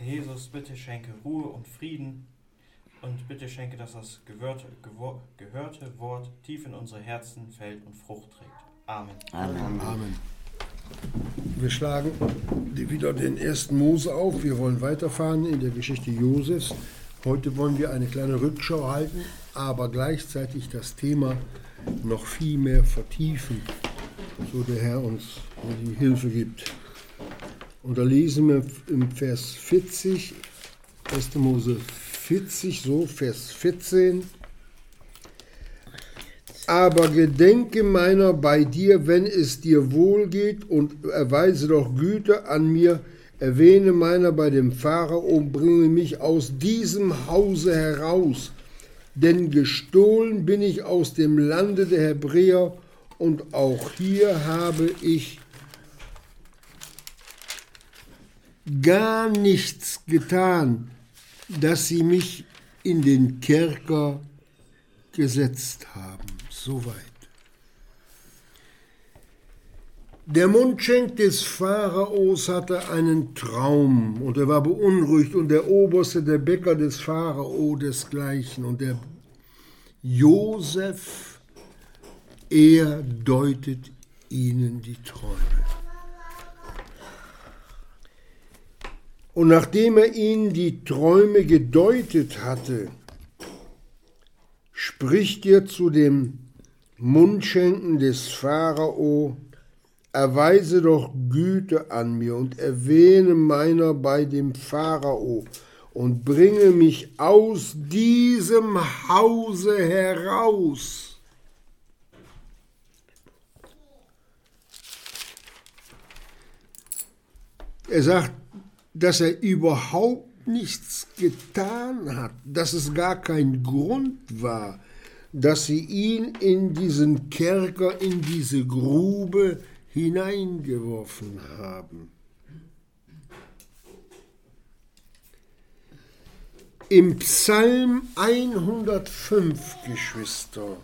Herr Jesus, bitte schenke Ruhe und Frieden und bitte schenke, dass das gehörte, gehörte Wort tief in unsere Herzen fällt und Frucht trägt. Amen. Amen. Amen. Wir schlagen wieder den ersten Mose auf. Wir wollen weiterfahren in der Geschichte Josefs. Heute wollen wir eine kleine Rückschau halten, aber gleichzeitig das Thema noch viel mehr vertiefen, so der Herr uns die Hilfe gibt. Und da lesen wir im Vers 40, 1. Mose 40, so Vers 14. Aber gedenke meiner bei dir, wenn es dir wohl geht, und erweise doch Güte an mir, erwähne meiner bei dem Pharao und bringe mich aus diesem Hause heraus. Denn gestohlen bin ich aus dem Lande der Hebräer, und auch hier habe ich gar nichts getan, dass sie mich in den Kerker gesetzt haben. Soweit. Der Mundschenk des Pharaos hatte einen Traum und er war beunruhigt und der Oberste, der Bäcker des Pharao desgleichen und der Josef, er deutet ihnen die Träume. Und nachdem er ihnen die Träume gedeutet hatte, spricht er zu dem Mundschenken des Pharao, erweise doch Güte an mir und erwähne meiner bei dem Pharao und bringe mich aus diesem Hause heraus. Er sagt, dass er überhaupt nichts getan hat, dass es gar kein Grund war, dass sie ihn in diesen Kerker, in diese Grube hineingeworfen haben. Im Psalm 105, Geschwister,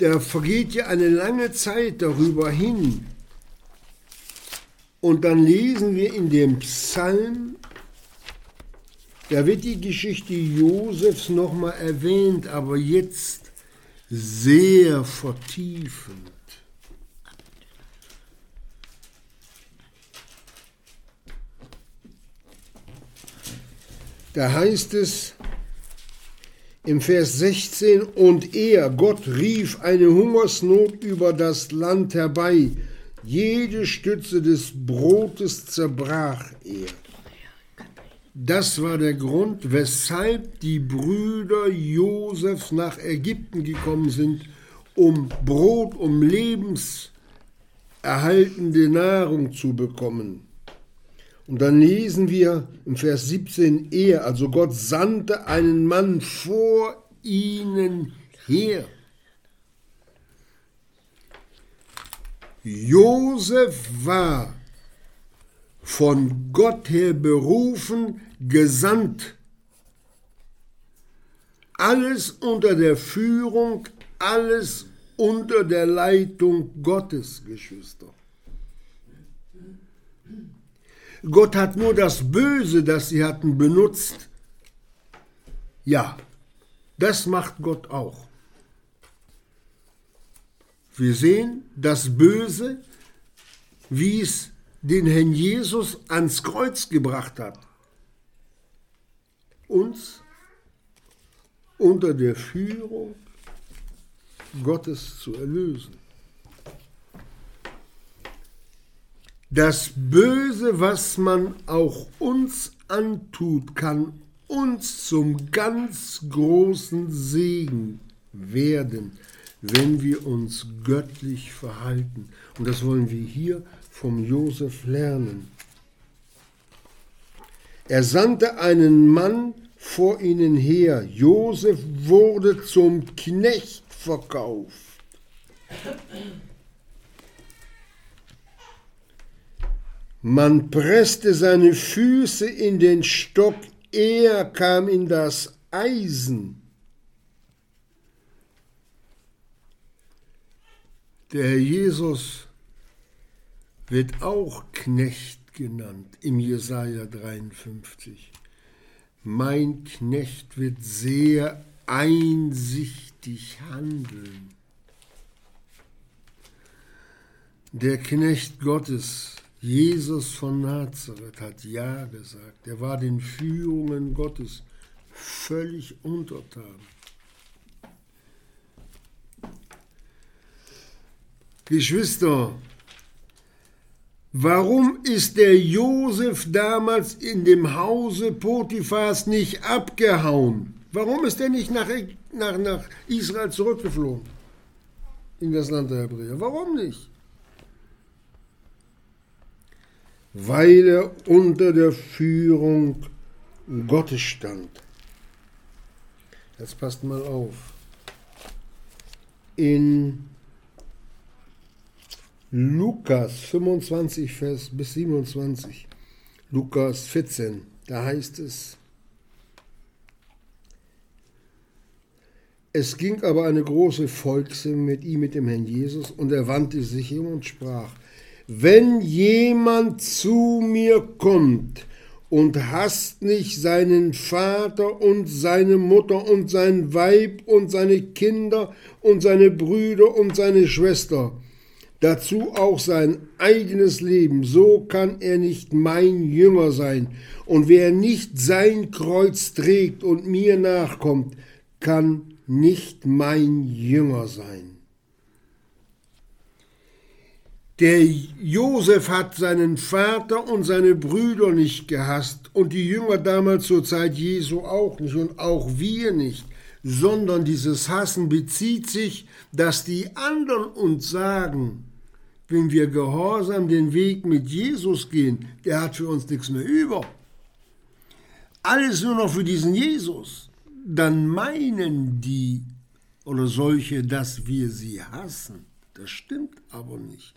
da vergeht ja eine lange Zeit darüber hin. Und dann lesen wir in dem Psalm, da wird die Geschichte Josefs nochmal erwähnt, aber jetzt sehr vertiefend. Da heißt es, im Vers 16, und er, Gott, rief eine Hungersnot über das Land herbei, jede Stütze des Brotes zerbrach er. Das war der Grund, weshalb die Brüder Josefs nach Ägypten gekommen sind, um Brot, um lebenserhaltende Nahrung zu bekommen. Und dann lesen wir im Vers 17, er, also Gott sandte einen Mann vor ihnen her. Josef war von Gott her berufen, gesandt. Alles unter der Führung, alles unter der Leitung Gottes, Geschwister. Gott hat nur das Böse, das sie hatten, benutzt. Ja, das macht Gott auch. Wir sehen das Böse, wie es den Herrn Jesus ans Kreuz gebracht hat. Uns unter der Führung Gottes zu erlösen. Das Böse, was man auch uns antut, kann uns zum ganz großen Segen werden, wenn wir uns göttlich verhalten. Und das wollen wir hier vom Josef lernen. Er sandte einen Mann vor ihnen her. Josef wurde zum Knecht verkauft. Man presste seine Füße in den Stock, er kam in das Eisen. Der Herr Jesus wird auch Knecht genannt im Jesaja 53. Mein Knecht wird sehr einsichtig handeln. Der Knecht Gottes, Jesus von Nazareth, hat Ja gesagt. Er war den Führungen Gottes völlig untertan. Geschwister, warum ist der Josef damals in dem Hause Potiphas nicht abgehauen? Warum ist er nicht nach, nach, nach Israel zurückgeflogen? In das Land der Hebräer. Warum nicht? Weil er unter der Führung Gottes stand. Jetzt passt mal auf. In Lukas 25, Vers bis 27, Lukas 14, da heißt es, Es ging aber eine große Volksmenge mit ihm, mit dem Herrn Jesus, und er wandte sich ihm und sprach, wenn jemand zu mir kommt und hasst nicht seinen Vater und seine Mutter und sein Weib und seine Kinder und seine Brüder und seine Schwester, dazu auch sein eigenes Leben, so kann er nicht mein Jünger sein. Und wer nicht sein Kreuz trägt und mir nachkommt, kann nicht mein Jünger sein. Der Josef hat seinen Vater und seine Brüder nicht gehasst und die Jünger damals zur Zeit Jesu auch nicht und auch wir nicht, sondern dieses Hassen bezieht sich, dass die anderen uns sagen, wenn wir gehorsam den Weg mit Jesus gehen, der hat für uns nichts mehr über. Alles nur noch für diesen Jesus. Dann meinen die oder solche, dass wir sie hassen. Das stimmt aber nicht.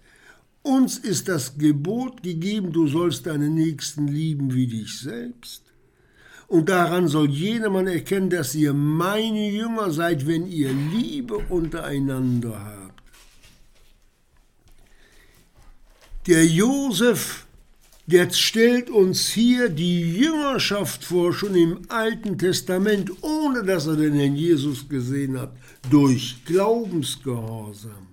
Uns ist das Gebot gegeben, du sollst deinen Nächsten lieben wie dich selbst. Und daran soll jedermann erkennen, dass ihr meine Jünger seid, wenn ihr Liebe untereinander habt. Der Josef, der stellt uns hier die Jüngerschaft vor, schon im Alten Testament, ohne dass er den Herrn Jesus gesehen hat, durch Glaubensgehorsam.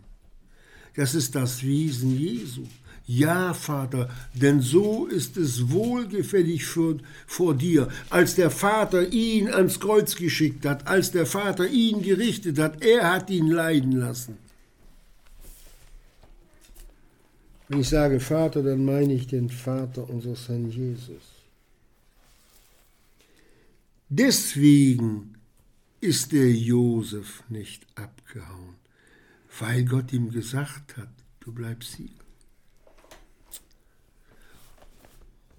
Das ist das Wesen Jesu. Ja, Vater, denn so ist es wohlgefällig für, vor dir. Als der Vater ihn ans Kreuz geschickt hat, als der Vater ihn gerichtet hat, er hat ihn leiden lassen. Wenn ich sage Vater, dann meine ich den Vater unseres Herrn Jesus. Deswegen ist der Josef nicht abgehauen, weil Gott ihm gesagt hat, du bleibst hier.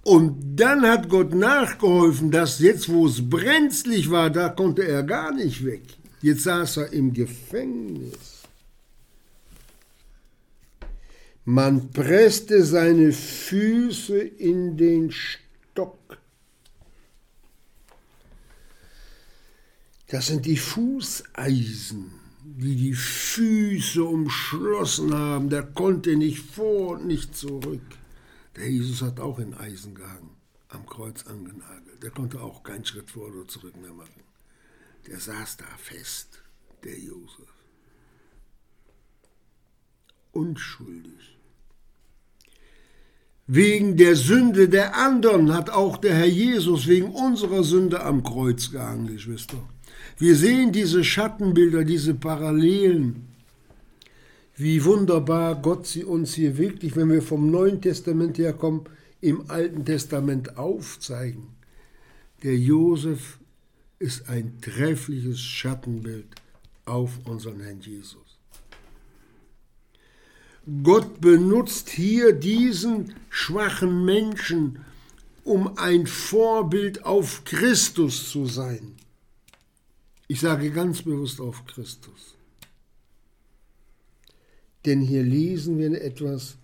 Und dann hat Gott nachgeholfen, dass jetzt, wo es brenzlig war, da konnte er gar nicht weg. Jetzt saß er im Gefängnis. Man presste seine Füße in den Stock. Das sind die Fußeisen, die die Füße umschlossen haben. Der konnte nicht vor und nicht zurück. Der Jesus hat auch in Eisen gehangen, am Kreuz angenagelt. Der konnte auch keinen Schritt vor oder zurück mehr machen. Der saß da fest, der Josef unschuldig. Wegen der Sünde der anderen hat auch der Herr Jesus wegen unserer Sünde am Kreuz gehangen, Geschwister. Wir sehen diese Schattenbilder, diese Parallelen. Wie wunderbar Gott sie uns hier wirklich, wenn wir vom Neuen Testament herkommen, im Alten Testament aufzeigen. Der Josef ist ein treffliches Schattenbild auf unseren Herrn Jesus. Gott benutzt hier diesen schwachen Menschen, um ein Vorbild auf Christus zu sein. Ich sage ganz bewusst auf Christus. Denn hier lesen wir etwas,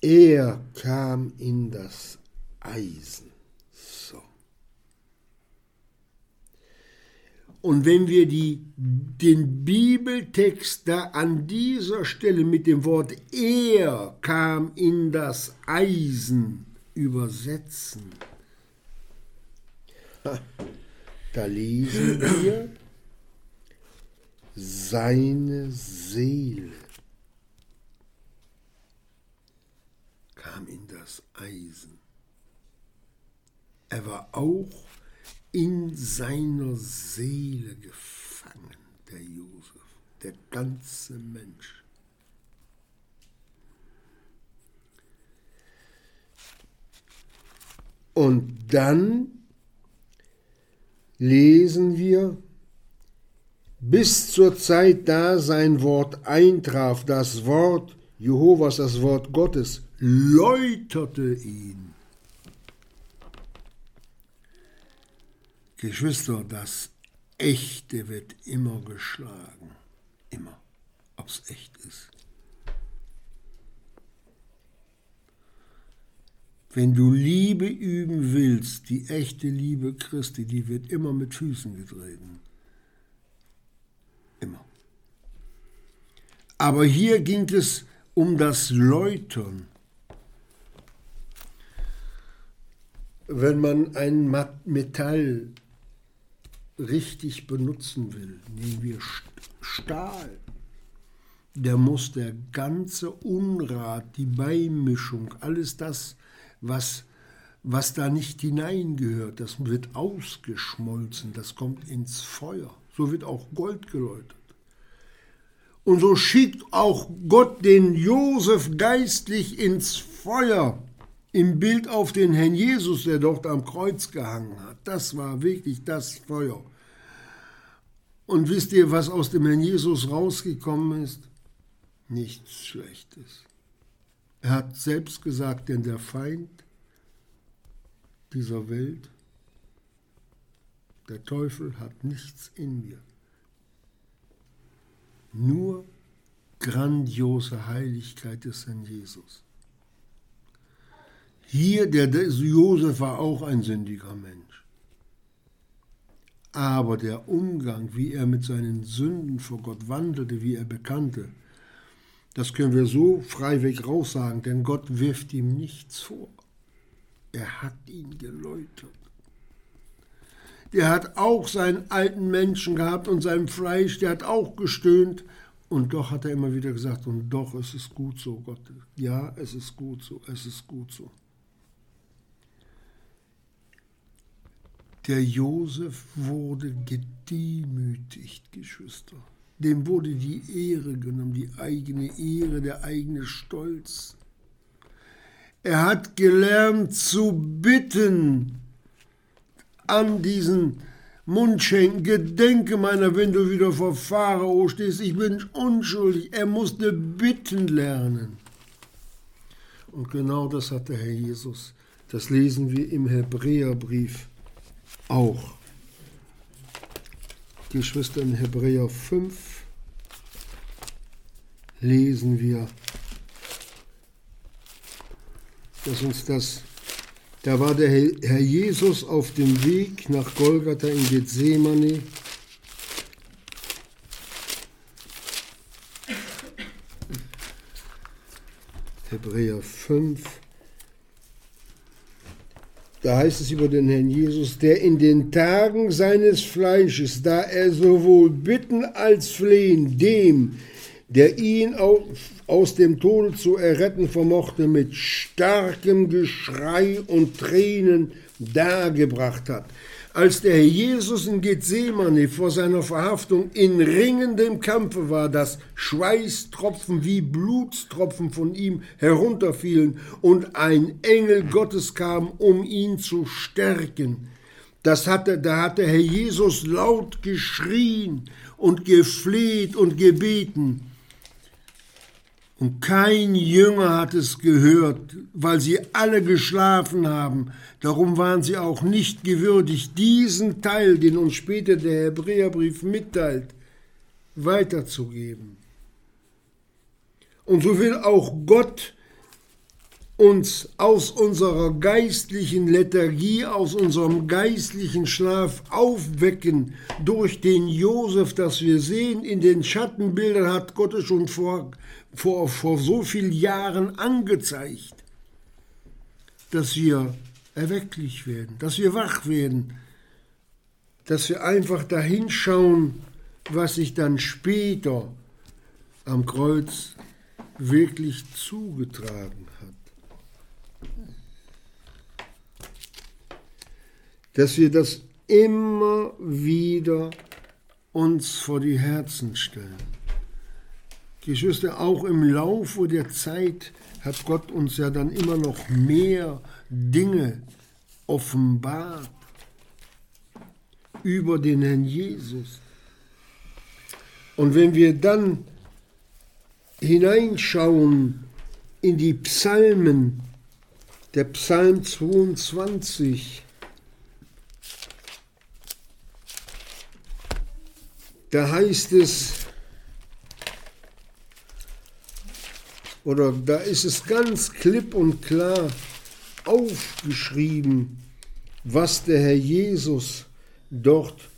er kam in das Eisen. So. Und wenn wir die, den Bibeltext da an dieser Stelle mit dem Wort er kam in das Eisen übersetzen, da lesen wir seine Seele kam in das Eisen. Er war auch in seiner Seele gefangen, der Josef, der ganze Mensch. Und dann lesen wir, bis zur Zeit, da sein Wort eintraf, das Wort Jehovas, das Wort Gottes, läuterte ihn. Geschwister, das Echte wird immer geschlagen. Immer, ob es echt ist. Wenn du Liebe üben willst, die echte Liebe Christi, die wird immer mit Füßen getreten. Immer. Aber hier ging es um das Läutern. Wenn man ein Metall richtig benutzen will, nehmen wir Stahl, der muss der ganze Unrat, die Beimischung, alles das, was, was da nicht hineingehört, das wird ausgeschmolzen, das kommt ins Feuer. So wird auch Gold geläutert. Und so schickt auch Gott den Josef geistlich ins Feuer im Bild auf den Herrn Jesus, der dort am Kreuz gehangen hat. Das war wirklich das Feuer. Und wisst ihr, was aus dem Herrn Jesus rausgekommen ist? Nichts Schlechtes. Er hat selbst gesagt, denn der Feind dieser Welt, der Teufel hat nichts in mir. Nur grandiose Heiligkeit des Herrn Jesus. Hier, der, der Josef war auch ein sündiger Mensch. Aber der Umgang, wie er mit seinen Sünden vor Gott wandelte, wie er bekannte, das können wir so freiweg raussagen, denn Gott wirft ihm nichts vor. Er hat ihn geläutert. Der hat auch seinen alten Menschen gehabt und sein Fleisch, der hat auch gestöhnt. Und doch hat er immer wieder gesagt, und doch, es ist gut so, Gott. Ja, es ist gut so, es ist gut so. Der Josef wurde gedemütigt, Geschwister. Dem wurde die Ehre genommen, die eigene Ehre, der eigene Stolz. Er hat gelernt zu bitten an diesen Mundschenken. Gedenke meiner, wenn du wieder vor Pharao stehst, ich bin unschuldig. Er musste bitten lernen. Und genau das hat der Herr Jesus. Das lesen wir im Hebräerbrief auch. Geschwister in Hebräer 5 lesen wir, dass uns das, da war der Herr Jesus auf dem Weg nach Golgatha in Gethsemane. Hebräer 5, da heißt es über den Herrn Jesus, der in den Tagen seines Fleisches, da er sowohl bitten als flehen, dem, der ihn aus dem Tode zu erretten vermochte, mit starkem Geschrei und Tränen dargebracht hat als der Herr Jesus in Gethsemane vor seiner Verhaftung in ringendem Kampfe war, dass Schweißtropfen wie Blutstropfen von ihm herunterfielen und ein Engel Gottes kam, um ihn zu stärken. Das hatte, da hatte Herr Jesus laut geschrien und gefleht und gebeten. Und kein Jünger hat es gehört, weil sie alle geschlafen haben. Darum waren sie auch nicht gewürdigt, diesen Teil, den uns später der Hebräerbrief mitteilt, weiterzugeben. Und so will auch Gott uns aus unserer geistlichen Lethargie, aus unserem geistlichen Schlaf aufwecken durch den Josef, das wir sehen. In den Schattenbildern hat Gott es schon vor, vor, vor so vielen Jahren angezeigt, dass wir erwecklich werden, dass wir wach werden, dass wir einfach dahinschauen, was sich dann später am Kreuz wirklich zugetragen hat. Dass wir das immer wieder uns vor die Herzen stellen. Geschwister, auch im Laufe der Zeit hat Gott uns ja dann immer noch mehr Dinge offenbart über den Herrn Jesus. Und wenn wir dann hineinschauen in die Psalmen, der Psalm 22, da heißt es, oder da ist es ganz klipp und klar aufgeschrieben, was der Herr Jesus dort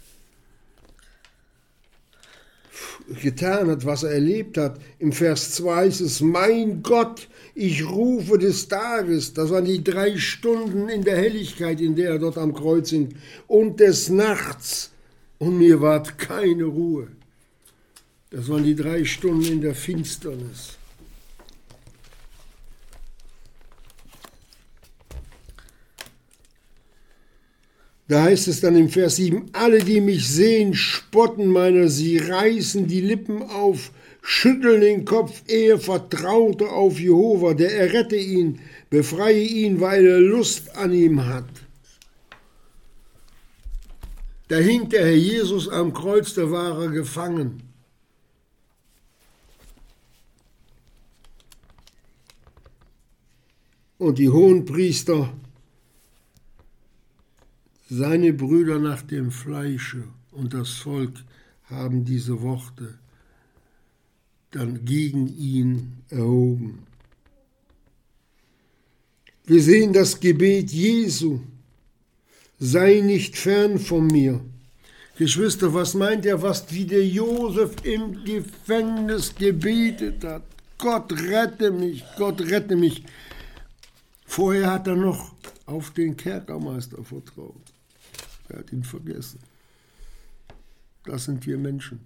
getan hat, was er erlebt hat. Im Vers 2 ist es, mein Gott, ich rufe des Tages, das waren die drei Stunden in der Helligkeit, in der er dort am Kreuz hing, und des Nachts, und mir ward keine Ruhe. Das waren die drei Stunden in der Finsternis. Da heißt es dann im Vers 7, alle, die mich sehen, spotten meiner, sie reißen die Lippen auf, schütteln den Kopf, er vertraute auf Jehova, der errette ihn, befreie ihn, weil er Lust an ihm hat. Da hing der Herr Jesus am Kreuz, da war er gefangen. Und die Hohenpriester seine Brüder nach dem Fleische und das Volk haben diese Worte dann gegen ihn erhoben. Wir sehen das Gebet Jesu. Sei nicht fern von mir. Geschwister, was meint er, was wie der Josef im Gefängnis gebetet hat? Gott rette mich, Gott rette mich. Vorher hat er noch auf den Kerkermeister vertraut. Er hat ihn vergessen. Das sind wir Menschen.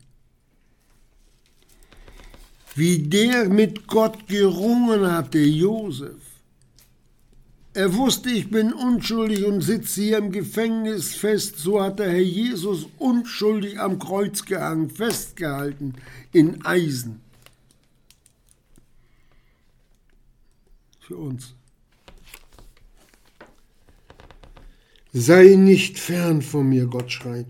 Wie der mit Gott gerungen hat, der Josef. Er wusste, ich bin unschuldig und sitze hier im Gefängnis fest. So hat der Herr Jesus unschuldig am Kreuz gehangen, festgehalten in Eisen. Für uns. Sei nicht fern von mir, Gott schreit.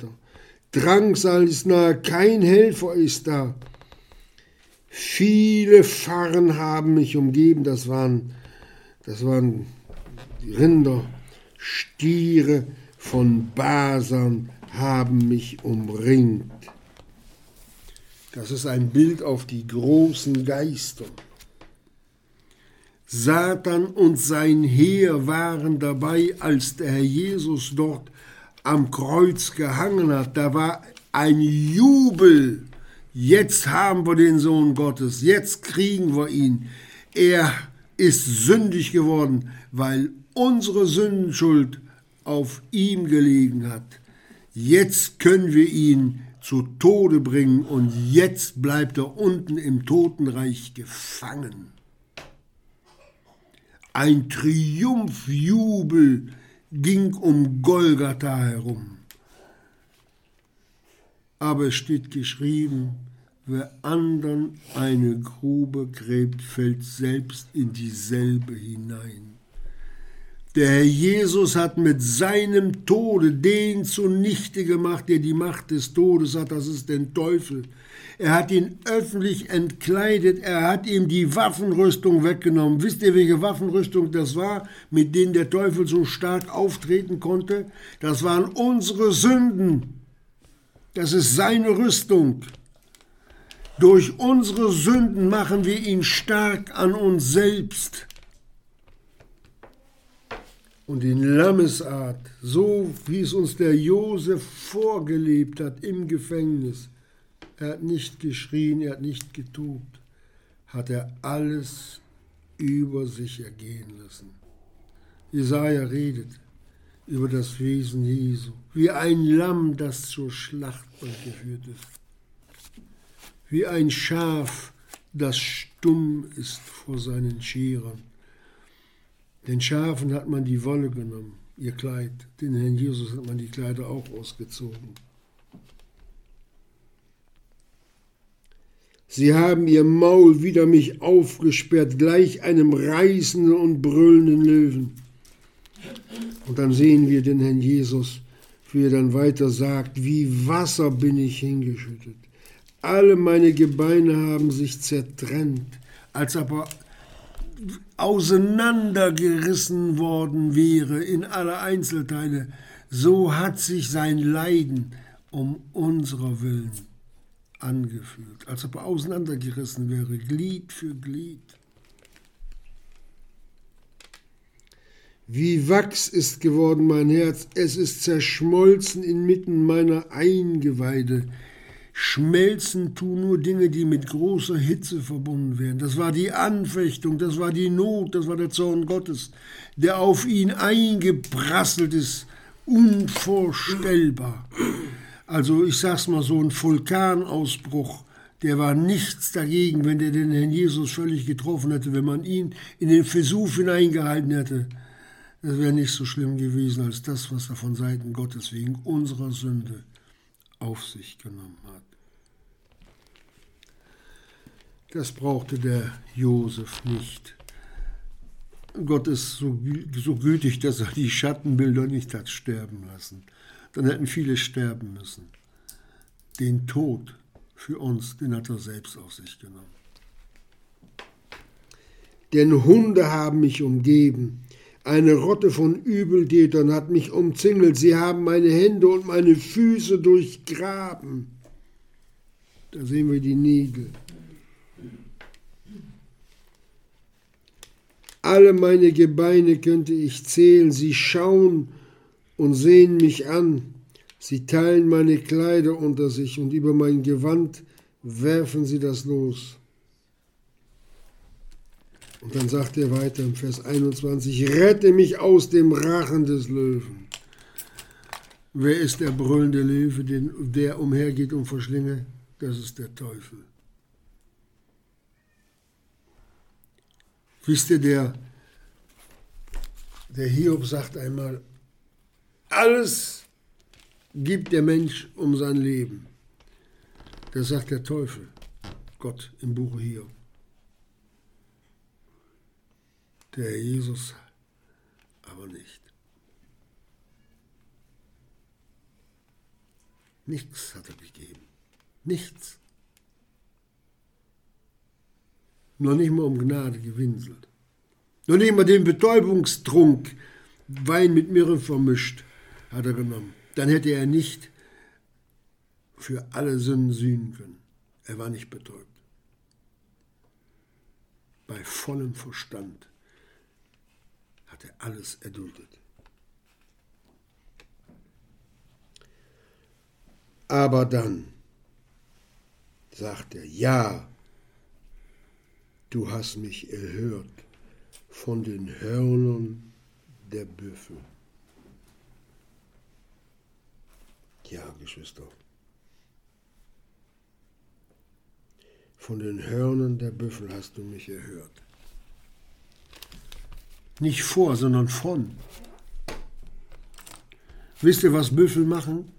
Drangsal ist nahe, kein Helfer ist da. Viele Pfarren haben mich umgeben, das waren, das waren Rinder, Stiere von Basern haben mich umringt. Das ist ein Bild auf die großen Geister. Satan und sein Heer waren dabei, als der Herr Jesus dort am Kreuz gehangen hat. Da war ein Jubel. Jetzt haben wir den Sohn Gottes, jetzt kriegen wir ihn. Er ist sündig geworden, weil unsere Sündenschuld auf ihm gelegen hat. Jetzt können wir ihn zu Tode bringen und jetzt bleibt er unten im Totenreich gefangen. Ein Triumphjubel ging um Golgatha herum. Aber es steht geschrieben, wer andern eine Grube gräbt, fällt selbst in dieselbe hinein. Der Herr Jesus hat mit seinem Tode den zunichte gemacht, der die Macht des Todes hat, das ist den Teufel. Er hat ihn öffentlich entkleidet, er hat ihm die Waffenrüstung weggenommen. Wisst ihr, welche Waffenrüstung das war, mit denen der Teufel so stark auftreten konnte? Das waren unsere Sünden. Das ist seine Rüstung. Durch unsere Sünden machen wir ihn stark an uns selbst. und in Lammesart, so wie es uns der Josef vorgelebt hat im Gefängnis. Er hat nicht geschrien, er hat nicht getobt, hat er alles über sich ergehen lassen. Jesaja redet über das Wesen Jesu, wie ein Lamm, das zur Schlachtbank geführt ist, wie ein Schaf, das stumm ist vor seinen Scherern. Den Schafen hat man die Wolle genommen, ihr Kleid. Den Herrn Jesus hat man die Kleider auch ausgezogen. Sie haben ihr Maul wider mich aufgesperrt, gleich einem reißenden und brüllenden Löwen. Und dann sehen wir den Herrn Jesus, wie er dann weiter sagt, wie Wasser bin ich hingeschüttet. Alle meine Gebeine haben sich zertrennt, als aber auseinandergerissen worden wäre in alle Einzelteile, so hat sich sein Leiden um unserer Willen angefühlt, als ob er auseinandergerissen wäre, Glied für Glied. Wie Wachs ist geworden mein Herz, es ist zerschmolzen inmitten meiner Eingeweide. Schmelzen tun nur Dinge, die mit großer Hitze verbunden werden. Das war die Anfechtung, das war die Not, das war der Zorn Gottes, der auf ihn eingeprasselt ist, unvorstellbar. Also ich sag's mal so, ein Vulkanausbruch, der war nichts dagegen, wenn der den Herrn Jesus völlig getroffen hätte, wenn man ihn in den Versuch hineingehalten hätte. Das wäre nicht so schlimm gewesen als das, was er von Seiten Gottes wegen unserer Sünde auf sich genommen hat. Das brauchte der Josef nicht. Gott ist so, so gütig, dass er die Schattenbilder nicht hat sterben lassen. Dann hätten viele sterben müssen. Den Tod für uns, den hat er selbst auf sich genommen. Denn Hunde haben mich umgeben, eine Rotte von Übeltätern hat mich umzingelt, sie haben meine Hände und meine Füße durchgraben. Da sehen wir die Nägel. Alle meine Gebeine könnte ich zählen, sie schauen und sehen mich an. Sie teilen meine Kleider unter sich und über mein Gewand werfen sie das los. Und dann sagt er weiter im Vers 21, rette mich aus dem Rachen des Löwen. Wer ist der brüllende Löwe, der umhergeht und verschlinge? Das ist der Teufel. Wisst ihr, der, der Hiob sagt einmal, alles gibt der Mensch um sein Leben. Das sagt der Teufel, Gott im Buche Hiob. der Jesus aber nicht. Nichts hat er gegeben. Nichts. Noch nicht mal um Gnade gewinselt. Noch nicht mal den Betäubungstrunk, Wein mit Mirre vermischt, hat er genommen. Dann hätte er nicht für alle Sünden sühnen können. Er war nicht betäubt. Bei vollem Verstand hat er alles erduldet. Aber dann sagt er, ja, du hast mich erhört von den Hörnern der Büffel. Ja, Geschwister. Von den Hörnern der Büffel hast du mich erhört. Nicht vor, sondern von. Wisst ihr, was Büffel machen?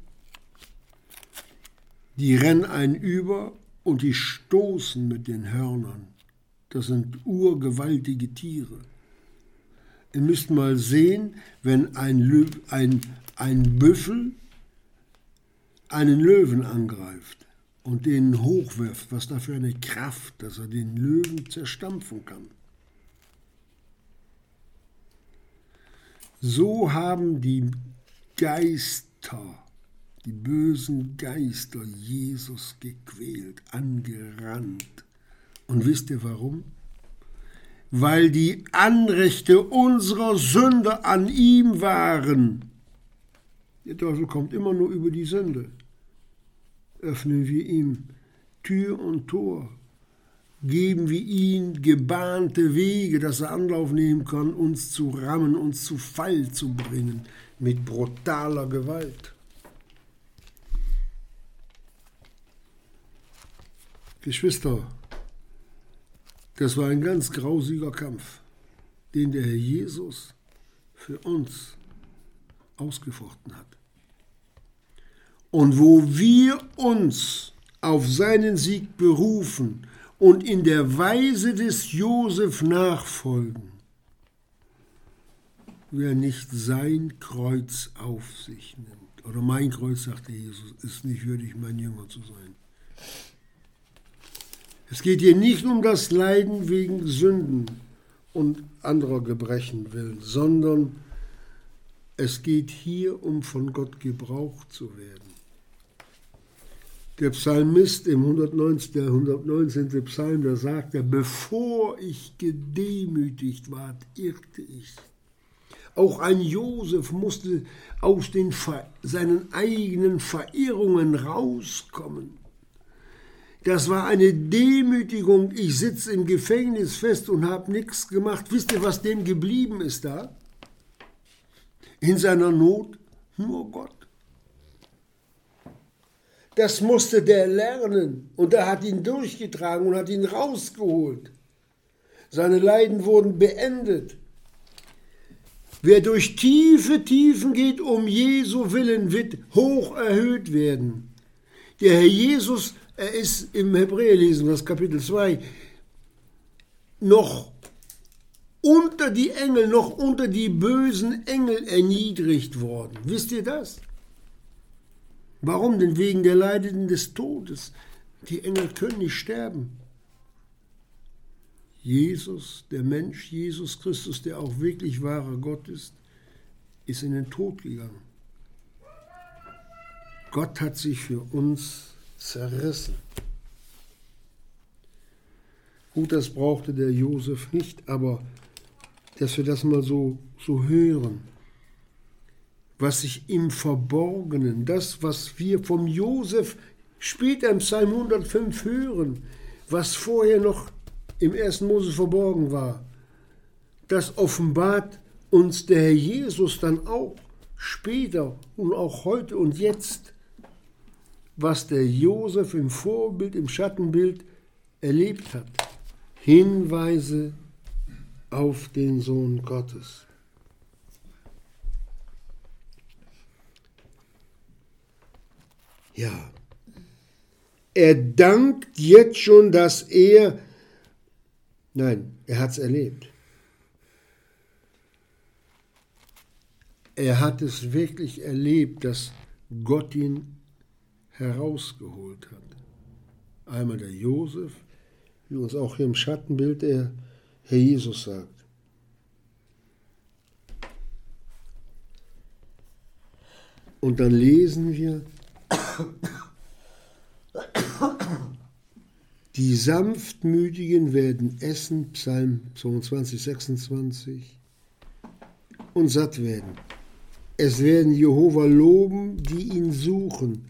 Die rennen einen über und die stoßen mit den Hörnern. Das sind urgewaltige Tiere. Ihr müsst mal sehen, wenn ein, Lö ein, ein Büffel einen Löwen angreift und den hochwirft, was da für eine Kraft, dass er den Löwen zerstampfen kann. So haben die Geister, die bösen Geister Jesus gequält, angerannt. Und wisst ihr warum? weil die Anrechte unserer Sünde an ihm waren. Der Teufel kommt immer nur über die Sünde. Öffnen wir ihm Tür und Tor, geben wir ihm gebahnte Wege, dass er Anlauf nehmen kann, uns zu rammen, uns zu Fall zu bringen mit brutaler Gewalt. Geschwister, das war ein ganz grausiger Kampf, den der Herr Jesus für uns ausgefochten hat. Und wo wir uns auf seinen Sieg berufen und in der Weise des Josef nachfolgen, wer nicht sein Kreuz auf sich nimmt, oder mein Kreuz, sagte Jesus, ist nicht würdig, mein Jünger zu sein. Es geht hier nicht um das Leiden wegen Sünden und anderer Gebrechen willen, sondern es geht hier um von Gott gebraucht zu werden. Der Psalmist im 119, der 119. Psalm, da sagt er, bevor ich gedemütigt ward, irrte ich. Auch ein Josef musste aus den, seinen eigenen Verirrungen rauskommen. Das war eine Demütigung. Ich sitze im Gefängnis fest und habe nichts gemacht. Wisst ihr, was dem geblieben ist da? In seiner Not nur Gott. Das musste der lernen und er hat ihn durchgetragen und hat ihn rausgeholt. Seine Leiden wurden beendet. Wer durch tiefe Tiefen geht, um Jesu willen, wird hoch erhöht werden. Der Herr Jesus er ist im Hebräerlesen, das Kapitel 2, noch unter die Engel, noch unter die bösen Engel erniedrigt worden. Wisst ihr das? Warum denn? Wegen der Leidenden des Todes. Die Engel können nicht sterben. Jesus, der Mensch Jesus Christus, der auch wirklich wahrer Gott ist, ist in den Tod gegangen. Gott hat sich für uns zerrissen. Gut, das brauchte der Josef nicht, aber dass wir das mal so, so hören, was sich im Verborgenen, das, was wir vom Josef später im Psalm 105 hören, was vorher noch im ersten Mose verborgen war, das offenbart uns der Herr Jesus dann auch später und auch heute und jetzt was der Josef im Vorbild, im Schattenbild erlebt hat. Hinweise auf den Sohn Gottes. Ja, er dankt jetzt schon, dass er, nein, er hat es erlebt. Er hat es wirklich erlebt, dass Gott ihn herausgeholt hat. Einmal der Josef, wie uns auch hier im Schattenbild der Herr Jesus sagt. Und dann lesen wir, die Sanftmütigen werden essen, Psalm 22, 26, und satt werden. Es werden Jehova loben, die ihn suchen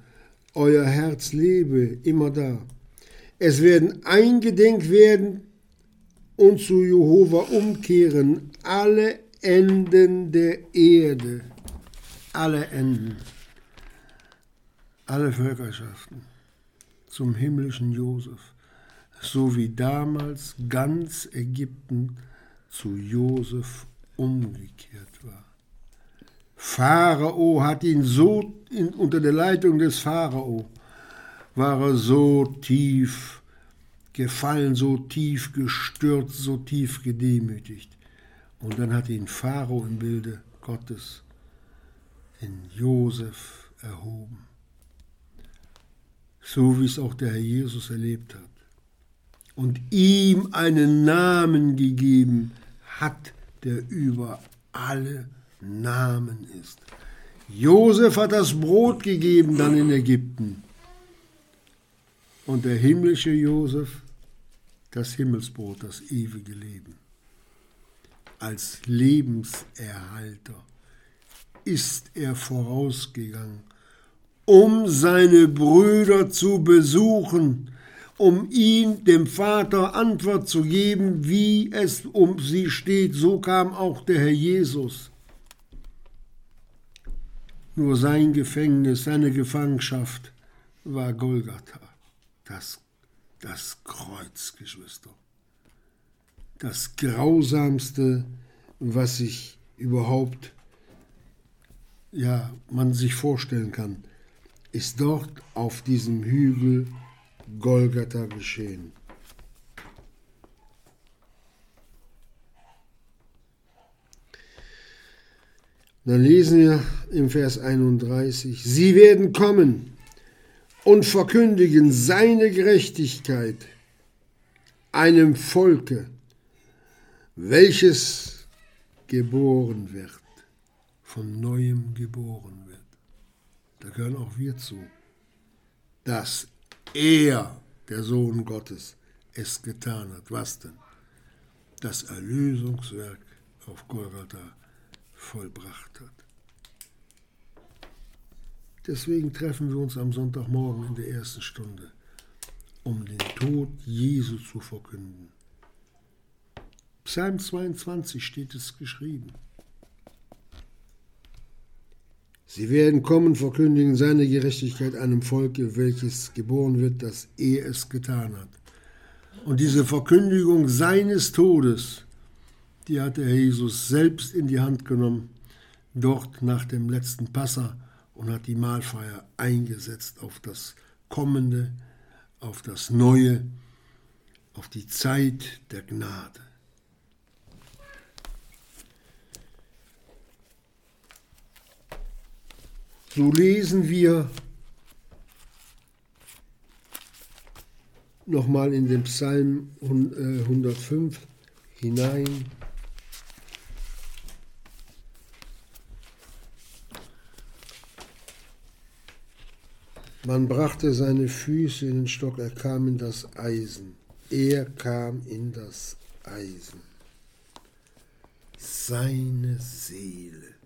euer Herz lebe immer da. Es werden eingedenk werden und zu Jehova umkehren alle Enden der Erde, alle Enden, alle Völkerschaften zum himmlischen Josef, so wie damals ganz Ägypten zu Josef umgekehrt war. Pharao hat ihn so in, unter der Leitung des Pharao war er so tief gefallen, so tief gestürzt, so tief gedemütigt. Und dann hat ihn Pharao im Bilde Gottes in Josef erhoben. So wie es auch der Herr Jesus erlebt hat. Und ihm einen Namen gegeben hat, der über alle Namen ist. Josef hat das Brot gegeben dann in Ägypten. Und der himmlische Josef das Himmelsbrot, das ewige Leben. als Lebenserhalter ist er vorausgegangen, um seine Brüder zu besuchen, um ihn dem Vater Antwort zu geben, wie es um sie steht. So kam auch der Herr Jesus. Nur sein Gefängnis, seine Gefangenschaft war Golgatha, das, das Kreuz, Geschwister. Das Grausamste, was sich überhaupt, ja, man sich vorstellen kann, ist dort auf diesem Hügel Golgatha geschehen. Dann lesen wir im Vers 31, Sie werden kommen und verkündigen seine Gerechtigkeit einem Volke, welches geboren wird, von neuem geboren wird. Da gehören auch wir zu, dass er, der Sohn Gottes, es getan hat. Was denn? Das Erlösungswerk auf Golgatha vollbracht hat. Deswegen treffen wir uns am Sonntagmorgen in der ersten Stunde, um den Tod Jesu zu verkünden. Psalm 22 steht es geschrieben. Sie werden kommen, verkündigen seine Gerechtigkeit einem Volke, welches geboren wird, dass er es getan hat. Und diese Verkündigung seines Todes, die hat der Jesus selbst in die Hand genommen, dort nach dem letzten Passa und hat die Mahlfeier eingesetzt auf das Kommende, auf das Neue, auf die Zeit der Gnade. So lesen wir nochmal in den Psalm 105 äh, hinein. Man brachte seine Füße in den Stock, er kam in das Eisen. Er kam in das Eisen. Seine Seele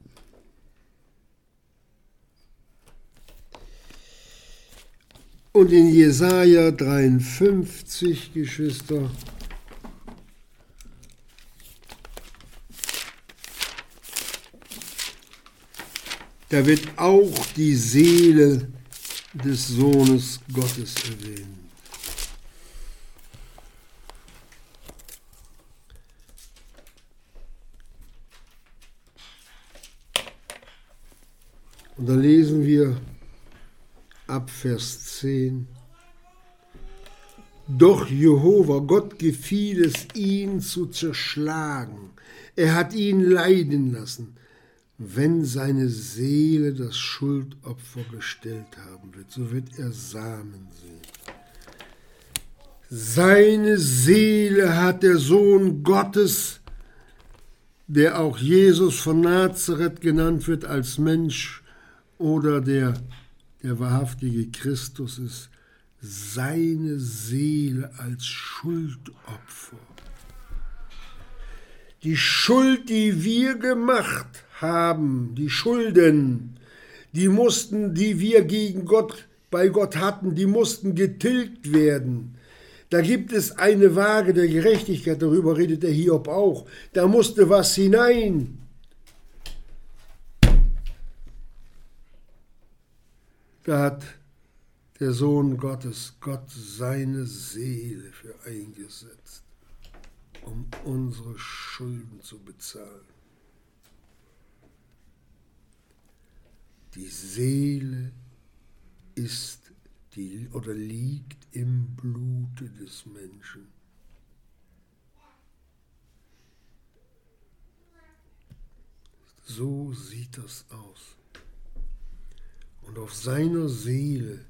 Und in Jesaja 53, Geschwister, da wird auch die Seele des Sohnes Gottes erwähnt. Und da lesen wir ab Vers 10. Doch Jehova, Gott gefiel es, ihn zu zerschlagen. Er hat ihn leiden lassen, wenn seine Seele das Schuldopfer gestellt haben wird, so wird er Samen sehen. Seine Seele hat der Sohn Gottes, der auch Jesus von Nazareth genannt wird als Mensch oder der der wahrhaftige Christus ist, seine Seele als Schuldopfer. Die Schuld, die wir gemacht haben, die Schulden, die mussten, die wir gegen Gott, bei Gott hatten, die mussten getilgt werden. Da gibt es eine Waage der Gerechtigkeit, darüber redet der Hiob auch. Da musste was hinein. Da hat der Sohn Gottes, Gott seine Seele für eingesetzt, um unsere Schulden zu bezahlen. Die Seele ist die, oder liegt im Blute des Menschen. So sieht das aus und auf seiner Seele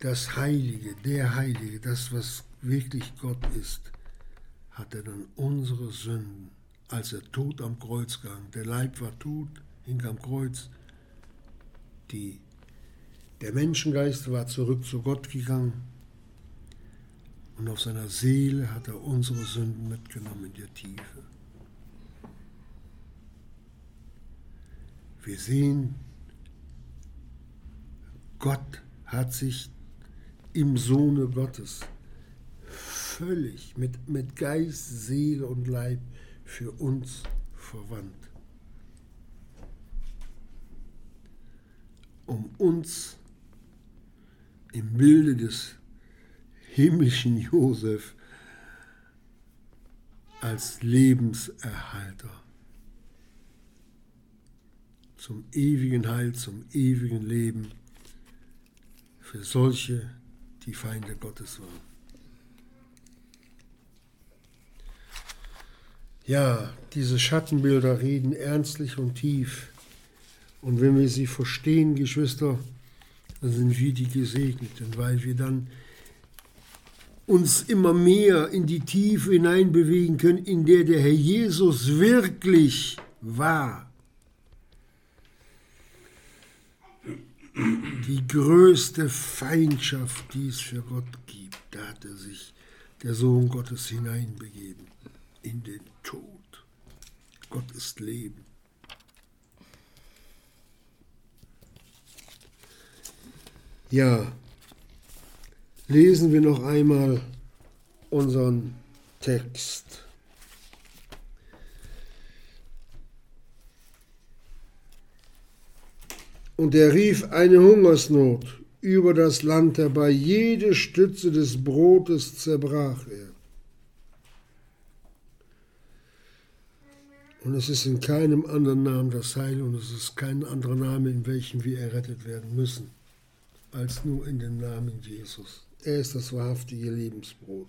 das Heilige, der Heilige, das, was wirklich Gott ist, hat er dann unsere Sünden, als er tot am Kreuz ging, der Leib war tot, hing am Kreuz, die, der Menschengeist war zurück zu Gott gegangen und auf seiner Seele hat er unsere Sünden mitgenommen in der Tiefe. Wir sehen Gott hat sich im Sohne Gottes völlig mit, mit Geist, Seele und Leib für uns verwandt. Um uns im Bilde des himmlischen Josef als Lebenserhalter zum ewigen Heil, zum ewigen Leben für solche, die Feinde Gottes waren. Ja, diese Schattenbilder reden ernstlich und tief. Und wenn wir sie verstehen, Geschwister, dann sind wir die Gesegneten, weil wir dann uns immer mehr in die Tiefe hineinbewegen können, in der der Herr Jesus wirklich war. Die größte Feindschaft, die es für Gott gibt, da hat er sich, der Sohn Gottes, hineinbegeben in den Tod. Gott ist Leben. Ja, lesen wir noch einmal unseren Text. Und er rief eine Hungersnot über das Land herbei, jede Stütze des Brotes zerbrach er. Und es ist in keinem anderen Namen das Heil und es ist kein anderer Name, in welchem wir errettet werden müssen als nur in den Namen Jesus. Er ist das wahrhaftige Lebensbrot.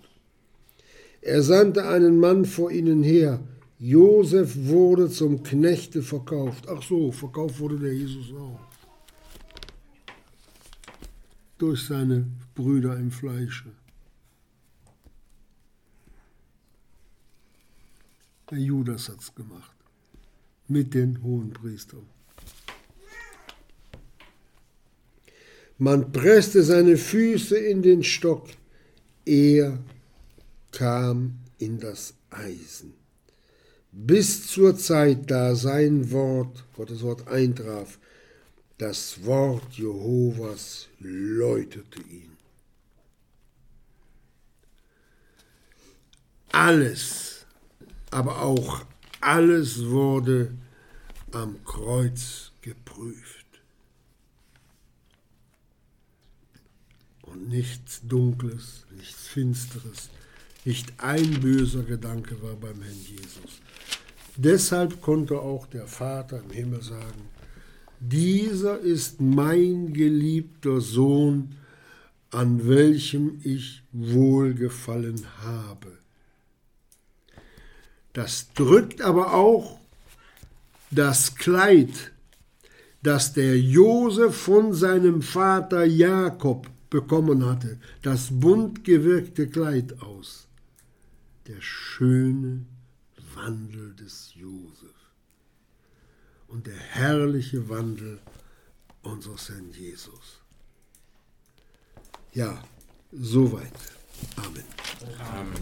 Er sandte einen Mann vor ihnen her. Josef wurde zum Knechte verkauft. Ach so, verkauft wurde der Jesus auch. Durch seine Brüder im Fleische. Der Judas hat es gemacht. Mit den hohen Priestern. Man presste seine Füße in den Stock. Er kam in das Eisen. Bis zur Zeit, da sein Wort, Gottes Wort eintraf, das Wort Jehovas läutete ihn. Alles, aber auch alles wurde am Kreuz geprüft. und nichts Dunkles, nichts Finsteres, nicht ein böser Gedanke war beim Herrn Jesus. Deshalb konnte auch der Vater im Himmel sagen, dieser ist mein geliebter Sohn, an welchem ich wohlgefallen habe. Das drückt aber auch das Kleid, das der Josef von seinem Vater Jakob bekommen hatte, das bunt gewirkte Kleid aus. Der schöne Wandel des Josef und der herrliche Wandel unseres Herrn Jesus. Ja, soweit. Amen. Amen.